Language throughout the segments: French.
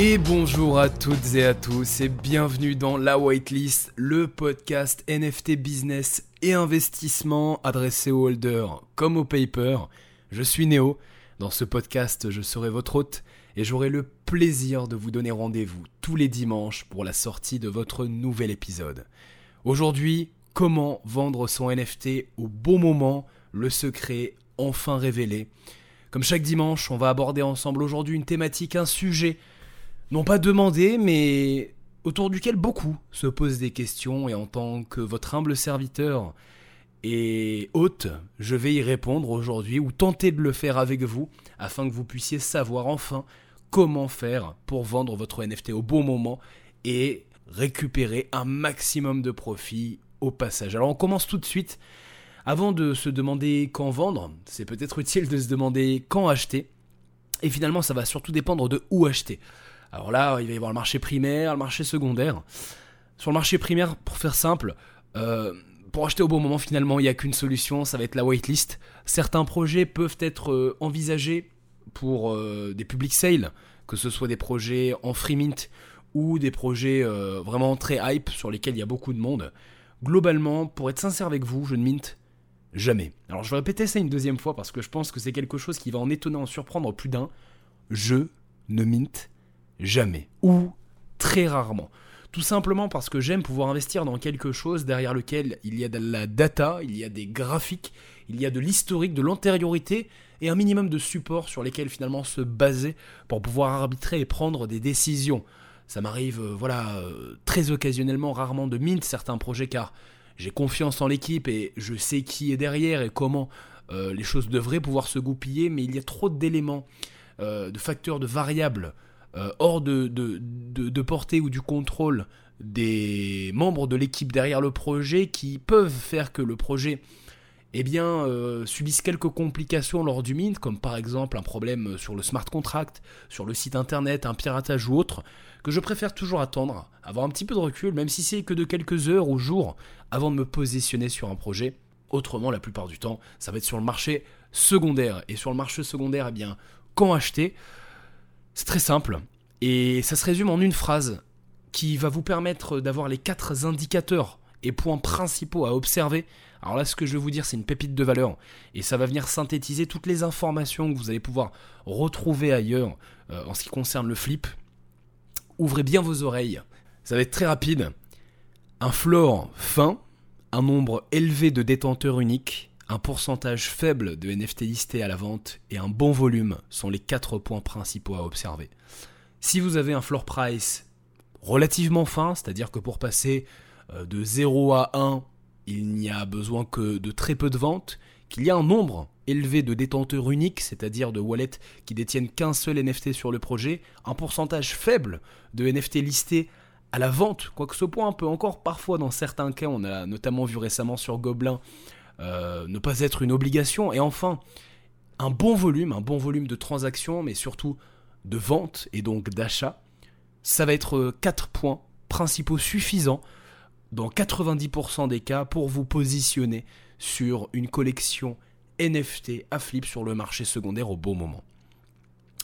Et bonjour à toutes et à tous et bienvenue dans La Whitelist, le podcast NFT business et investissement adressé aux holders comme aux papers. Je suis Néo. Dans ce podcast, je serai votre hôte et j'aurai le plaisir de vous donner rendez-vous tous les dimanches pour la sortie de votre nouvel épisode. Aujourd'hui, comment vendre son NFT au bon moment, le secret enfin révélé. Comme chaque dimanche, on va aborder ensemble aujourd'hui une thématique, un sujet non pas demandé, mais autour duquel beaucoup se posent des questions, et en tant que votre humble serviteur et hôte, je vais y répondre aujourd'hui, ou tenter de le faire avec vous, afin que vous puissiez savoir enfin comment faire pour vendre votre NFT au bon moment et récupérer un maximum de profit au passage. Alors on commence tout de suite. Avant de se demander quand vendre, c'est peut-être utile de se demander quand acheter. Et finalement, ça va surtout dépendre de où acheter. Alors là, il va y avoir le marché primaire, le marché secondaire. Sur le marché primaire, pour faire simple, euh, pour acheter au bon moment, finalement, il n'y a qu'une solution, ça va être la waitlist. Certains projets peuvent être euh, envisagés pour euh, des public sales, que ce soit des projets en free mint ou des projets vraiment très hype sur lesquels il y a beaucoup de monde. Globalement, pour être sincère avec vous, je ne mint jamais. Alors je vais répéter ça une deuxième fois parce que je pense que c'est quelque chose qui va en étonner, en surprendre plus d'un. Je ne mint Jamais. Ou très rarement. Tout simplement parce que j'aime pouvoir investir dans quelque chose derrière lequel il y a de la data, il y a des graphiques, il y a de l'historique, de l'antériorité et un minimum de support sur lesquels finalement se baser pour pouvoir arbitrer et prendre des décisions. Ça m'arrive, euh, voilà, euh, très occasionnellement, rarement de mint certains projets car j'ai confiance en l'équipe et je sais qui est derrière et comment euh, les choses devraient pouvoir se goupiller, mais il y a trop d'éléments, de facteurs, de variables euh, hors de, portée ou du contrôle des membres de l'équipe derrière le projet qui peuvent faire que le projet eh euh, subisse quelques complications lors du mint, comme par exemple un problème sur le smart contract, sur le site internet, un piratage ou autre, que je préfère toujours attendre, avoir un petit peu de recul, même si c'est que de quelques heures ou jours, avant de me positionner sur un projet. Autrement, la plupart du temps, ça va être sur le marché secondaire. Et sur le marché secondaire, eh bien, quand acheter? C'est très simple. Et ça se résume en une phrase qui va vous permettre d'avoir les quatre indicateurs et points principaux à observer. Alors là, ce que je vais vous dire, c'est une pépite de valeur. Et ça va venir synthétiser toutes les informations que vous allez pouvoir retrouver ailleurs euh, en ce qui concerne le flip. Ouvrez bien vos oreilles. Ça va être très rapide. Un floor fin, un nombre élevé de détenteurs uniques, un pourcentage faible de NFT listés à la vente et un bon volume sont les quatre points principaux à observer. Si vous avez un floor price relativement fin, c'est-à-dire que pour passer euh, de 0 à 1, il n'y a besoin que de très peu de ventes, qu'il y a un nombre élevé de détenteurs uniques, c'est-à-dire de wallets qui détiennent qu'un seul NFT sur le projet, un pourcentage faible de NFT listés à la vente, quoique ce point peut encore parfois dans certains cas, on a notamment vu récemment sur Gobelin, euh, ne pas être une obligation, et enfin, un bon volume, un bon volume de transactions, mais surtout de vente et donc d'achat, ça va être 4 euh, points principaux suffisants dans 90% des cas pour vous positionner sur une collection NFT à flip sur le marché secondaire au bon moment.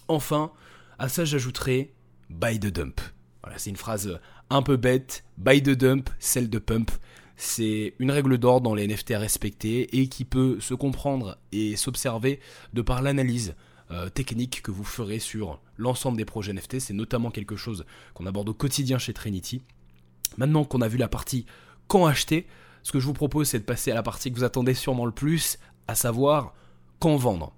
Enfin, à ça j'ajouterai buy the dump. Voilà, c'est une phrase un peu bête, buy the dump, celle de pump c'est une règle d'or dans les NFT à respecter et qui peut se comprendre et s'observer de par l'analyse euh, technique que vous ferez sur l'ensemble des projets NFT. C'est notamment quelque chose qu'on aborde au quotidien chez Trinity. Maintenant qu'on a vu la partie quand acheter, ce que je vous propose c'est de passer à la partie que vous attendez sûrement le plus, à savoir quand vendre.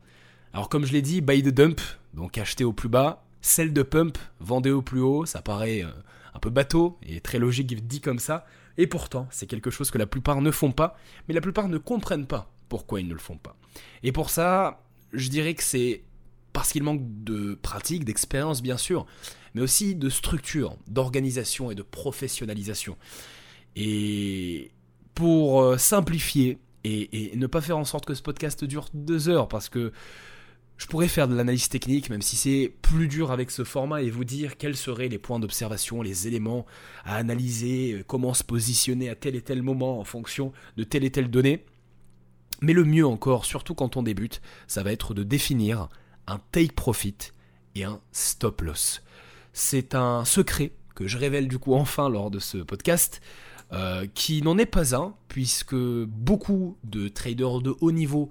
Alors comme je l'ai dit, buy the dump, donc acheter au plus bas, sell de pump, vendez au plus haut, ça paraît euh, un peu bateau et très logique dit comme ça. Et pourtant, c'est quelque chose que la plupart ne font pas, mais la plupart ne comprennent pas pourquoi ils ne le font pas. Et pour ça, je dirais que c'est parce qu'il manque de pratique, d'expérience bien sûr, mais aussi de structure, d'organisation et de professionnalisation. Et pour euh, simplifier et, et, ne pas faire en sorte que ce podcast dure deux heures, parce que je pourrais faire de l'analyse technique, même si c'est plus dur avec ce format, et vous dire quels seraient les points d'observation, les éléments à analyser, euh, comment se positionner à tel et tel moment en fonction de telle et telle donnée. Mais le mieux encore, surtout quand on débute, ça va être de définir un take profit et un stop loss. c'est un secret que je révèle du coup enfin lors de ce podcast, euh, qui n'en est pas un, puisque beaucoup de traders de haut niveau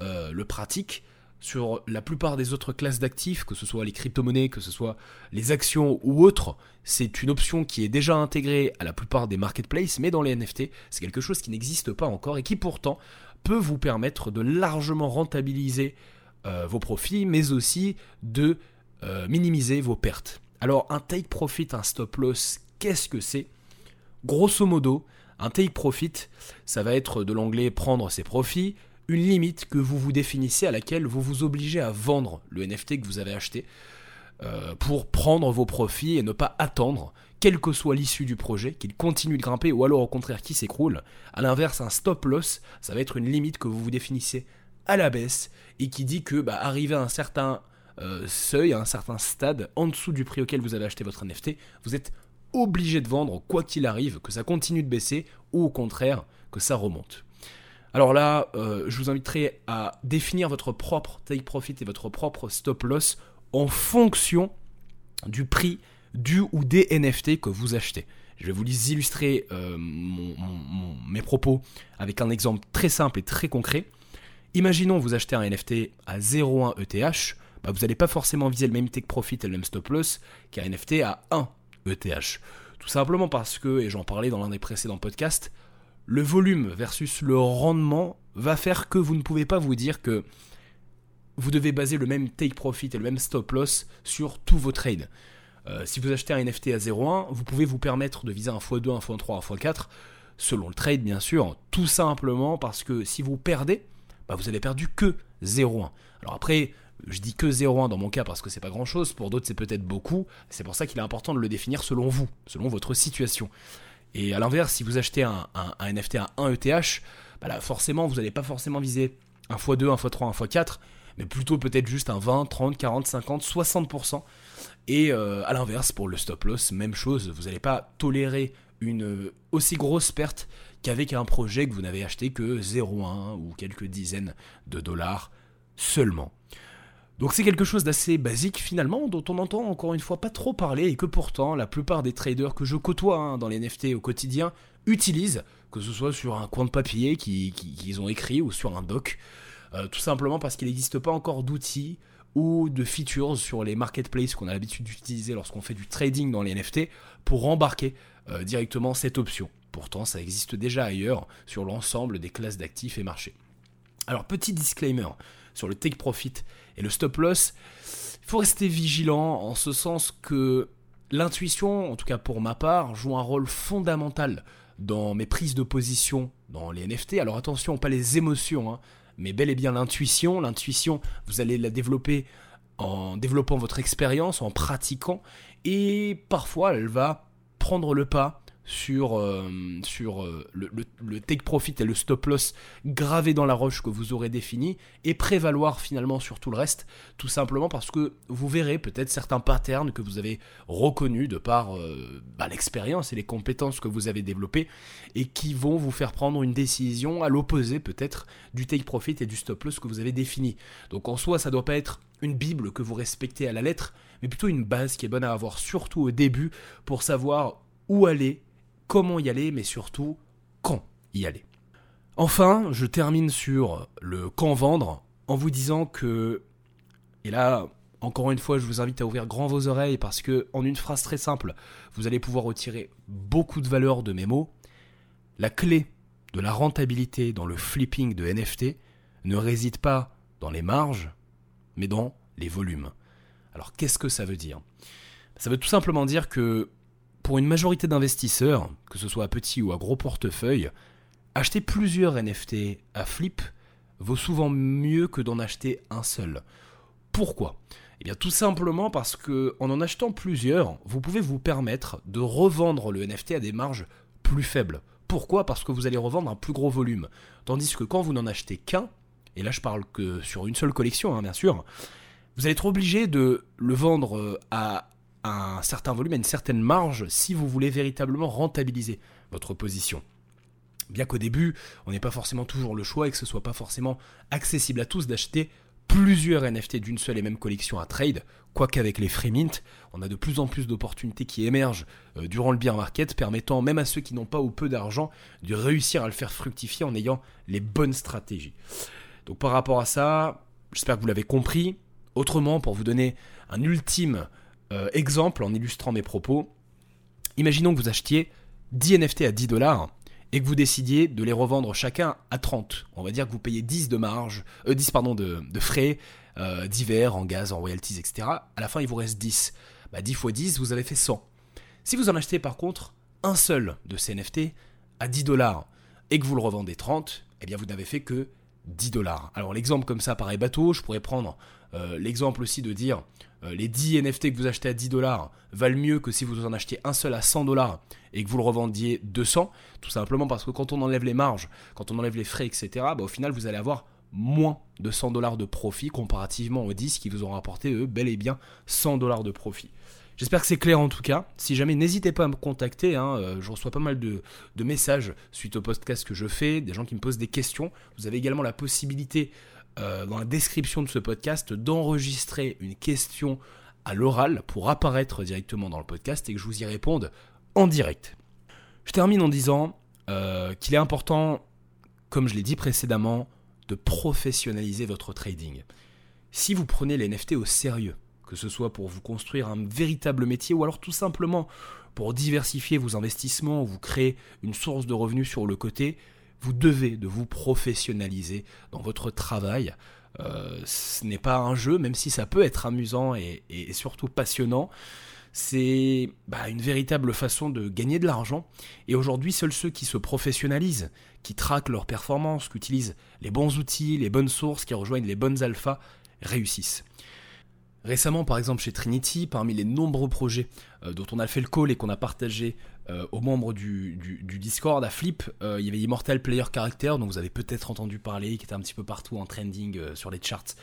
euh, le pratiquent sur la plupart des autres classes d'actifs, que ce soit les crypto-monnaies, que ce soit les actions ou autres, c'est une option qui est déjà intégrée à la plupart des marketplaces, mais dans les NFT, c'est quelque chose qui n'existe pas encore et qui pourtant peut vous permettre de largement rentabiliser euh, vos profits, mais aussi de euh, minimiser vos pertes. Alors un take profit, un stop loss, qu'est-ce que c'est? Grosso modo, un take profit, ça va être de l'anglais prendre ses profits, une limite que vous vous définissez à laquelle vous vous obligez à vendre le NFT que vous avez acheté euh, pour prendre vos profits et ne pas attendre, quelle que soit l'issue du projet, qu'il continue de grimper ou alors au contraire qu'il s'écroule. A l'inverse, un stop loss, ça va être une limite que vous vous définissez à la baisse et qui dit que bah, arrivé à un certain euh, seuil, à un certain stade, en dessous du prix auquel vous avez acheté votre NFT, vous êtes obligé de vendre quoi qu'il arrive, que ça continue de baisser ou au contraire que ça remonte. Alors là, euh, je vous inviterai à définir votre propre take profit et votre propre stop loss en fonction du prix du ou des NFT que vous achetez. Je vais vous illustrer euh, mes propos avec un exemple très simple et très concret. Imaginons vous achetez un NFT à 0,1 ETH, bah, vous n'allez pas forcément viser le même take profit et le même stop loss qu'un NFT à 1 ETH. Tout simplement parce que, et j'en parlais dans l'un des précédents podcasts, le volume versus le rendement va faire que vous ne pouvez pas vous dire que vous devez baser le même take profit et le même stop loss sur tous vos trades. Euh, si vous achetez un NFT à 0,1, vous pouvez vous permettre de viser un x2, un x3, un x4, selon le trade bien sûr, tout simplement parce que si vous perdez, bah vous avez perdu que 0,1. Alors après, je dis que 0,1 dans mon cas parce que c'est pas grand chose, pour d'autres c'est peut-être beaucoup, c'est pour ça qu'il est important de le définir selon vous, selon votre situation. Et à l'inverse, si vous achetez un, NFT à 1 ETH, bah forcément, vous n'allez pas forcément viser un x2, un x3, un x4, mais plutôt peut-être juste un 20, 30, 40, 50, 60%. Et euh, à l'inverse, pour le stop loss, même chose, vous n'allez pas tolérer une aussi grosse perte qu'avec un projet que vous n'avez acheté que 0,1 ou quelques dizaines de dollars seulement. Donc c'est quelque chose d'assez basique finalement, dont on entend encore une fois pas trop parler et que pourtant la plupart des traders que je côtoie hein, dans les NFT au quotidien utilisent, que ce soit sur un coin de papier qu'ils ont écrit ou sur un doc, euh, tout simplement parce qu'il n'existe pas encore d'outils ou de features sur les marketplaces qu'on a l'habitude d'utiliser lorsqu'on fait du trading dans les NFT pour embarquer euh, directement cette option. Pourtant ça existe déjà ailleurs sur l'ensemble des classes d'actifs et marchés. Alors petit disclaimer sur le take profit et le stop loss, il faut rester vigilant en ce sens que l'intuition, en tout cas pour ma part, joue un rôle fondamental dans mes prises de position dans les NFT. Alors attention, pas les émotions, hein, mais bel et bien l'intuition. L'intuition, vous allez la développer en développant votre expérience, en pratiquant, et parfois elle va prendre le pas sur, euh, sur euh, le, take profit et le stop loss gravé dans la roche que vous aurez défini et prévaloir finalement sur tout le reste, tout simplement parce que vous verrez peut-être certains patterns que vous avez reconnus de par euh, bah, l'expérience et les compétences que vous avez développées et qui vont vous faire prendre une décision à l'opposé peut-être du take profit et du stop loss que vous avez défini. Donc en soi, ça doit pas être une bible que vous respectez à la lettre, mais plutôt une base qui est bonne à avoir surtout au début pour savoir où aller comment y aller, mais surtout quand y aller. Enfin, je termine sur le quand vendre en vous disant que, et là, encore une fois, je vous invite à ouvrir grand vos oreilles parce que, en une phrase très simple, vous allez pouvoir retirer beaucoup de valeur de mes mots. La clé de la rentabilité dans le flipping de NFT ne réside pas dans les marges, mais dans les volumes. Alors qu'est-ce que ça veut dire? Ça veut tout simplement dire que pour une majorité d'investisseurs, que ce soit à petit ou à gros portefeuille, acheter plusieurs NFT à flip vaut souvent mieux que d'en acheter un seul. Pourquoi? Eh bien tout simplement parce que en en achetant plusieurs, vous pouvez vous permettre de revendre le NFT à des marges plus faibles. Pourquoi? Parce que vous allez revendre un plus gros volume. Tandis que quand vous n'en achetez qu'un, et là je parle que sur une seule collection hein, bien sûr, vous allez être obligé de le vendre à un certain volume, à une certaine marge si vous voulez véritablement rentabiliser votre position. Bien qu'au début, on n'ait pas forcément toujours le choix et que ce soit pas forcément accessible à tous d'acheter plusieurs NFT d'une seule et même collection à trade, quoique avec les free mint, on a de plus en plus d'opportunités qui émergent euh, durant le bear market, permettant même à ceux qui n'ont pas ou peu d'argent de réussir à le faire fructifier en ayant les bonnes stratégies. Donc par rapport à ça, j'espère que vous l'avez compris. Autrement, pour vous donner un ultime euh, exemple en illustrant mes propos, imaginons que vous achetiez 10 NFT à 10 dollars et que vous décidiez de les revendre chacun à 30. On va dire que vous payez 10 de marge, 10 euh, pardon, de, frais euh, divers en gaz, en royalties, etc. À la fin, il vous reste 10. Bah, 10 fois 10, vous avez fait 100. Si vous en achetez par contre un seul de ces NFT à 10 dollars et que vous le revendez 30, eh bien vous n'avez fait que 10 dollars. Alors l'exemple comme ça paraît bateau, je pourrais prendre euh, l'exemple aussi de dire les 10 NFT que vous achetez à 10 dollars valent mieux que si vous en achetez un seul à 100 dollars et que vous le revendiez 200, tout simplement parce que quand on enlève les marges, quand on enlève les frais, etc., bah, au final vous allez avoir moins de 100 dollars de profit comparativement aux 10 qui vous ont rapporté eux bel et bien 100 dollars de profit. J'espère que c'est clair en tout cas. Si jamais, n'hésitez pas à me contacter. Hein, euh, je reçois pas mal de, messages suite au podcast que je fais, des gens qui me posent des questions. Vous avez également la possibilité, euh, dans la description de ce podcast, d'enregistrer une question à l'oral pour apparaître directement dans le podcast et que je vous y réponde en direct. Je termine en disant euh, qu'il est important, comme je l'ai dit précédemment, de professionnaliser votre trading. Si vous prenez les NFT au sérieux, que ce soit pour vous construire un véritable métier ou alors tout simplement pour diversifier vos investissements ou vous créer une source de revenus sur le côté, vous devez de vous professionnaliser dans votre travail. Euh, ce n'est pas un jeu, même si ça peut être amusant et, surtout passionnant. C'est bah, une véritable façon de gagner de l'argent. Et aujourd'hui, seuls ceux qui se professionnalisent, qui traquent leurs performances, qui utilisent les bons outils, les bonnes sources, qui rejoignent les bonnes alphas, réussissent. Récemment, par exemple, chez Trinity, parmi les nombreux projets euh, dont on a fait le call et qu'on a partagé euh, aux membres du, Discord à Flip, euh, il y avait Immortal Player Character, dont vous avez peut-être entendu parler, qui était un petit peu partout en trending sur les charts,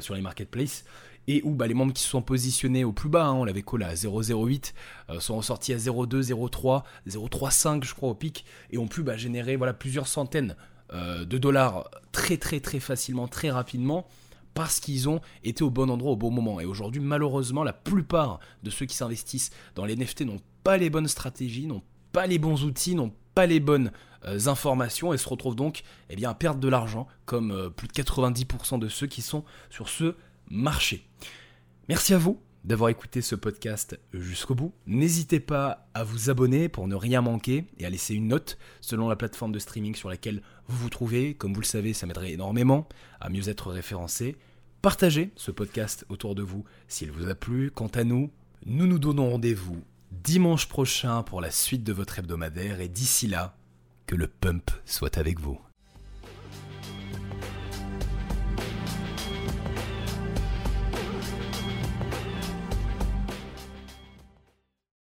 sur les marketplaces, et où bah, les membres qui se sont positionnés au plus bas, hein, on l'avait call à 0,08, sont ressortis à 0,2, 0,3, 0,35 je crois au pic, et ont pu bah, générer plusieurs centaines de dollars très très très facilement, très rapidement parce qu'ils ont été au bon endroit au bon moment. Et aujourd'hui, malheureusement, la plupart de ceux qui s'investissent dans les NFT n'ont pas les bonnes stratégies, n'ont pas les bons outils, n'ont pas les bonnes euh, informations et se retrouvent donc eh bien, à perdre de l'argent, comme euh, plus de 90% de ceux qui sont sur ce marché. Merci à vous d'avoir écouté ce podcast jusqu'au bout. N'hésitez pas à vous abonner pour ne rien manquer et à laisser une note selon la plateforme de streaming sur laquelle vous vous trouvez. Comme vous le savez, ça m'aiderait énormément à mieux être référencé. Partagez ce podcast autour de vous s'il vous a plu. Quant à nous, nous nous donnons rendez-vous dimanche prochain pour la suite de votre hebdomadaire et d'ici là, que le pump soit avec vous.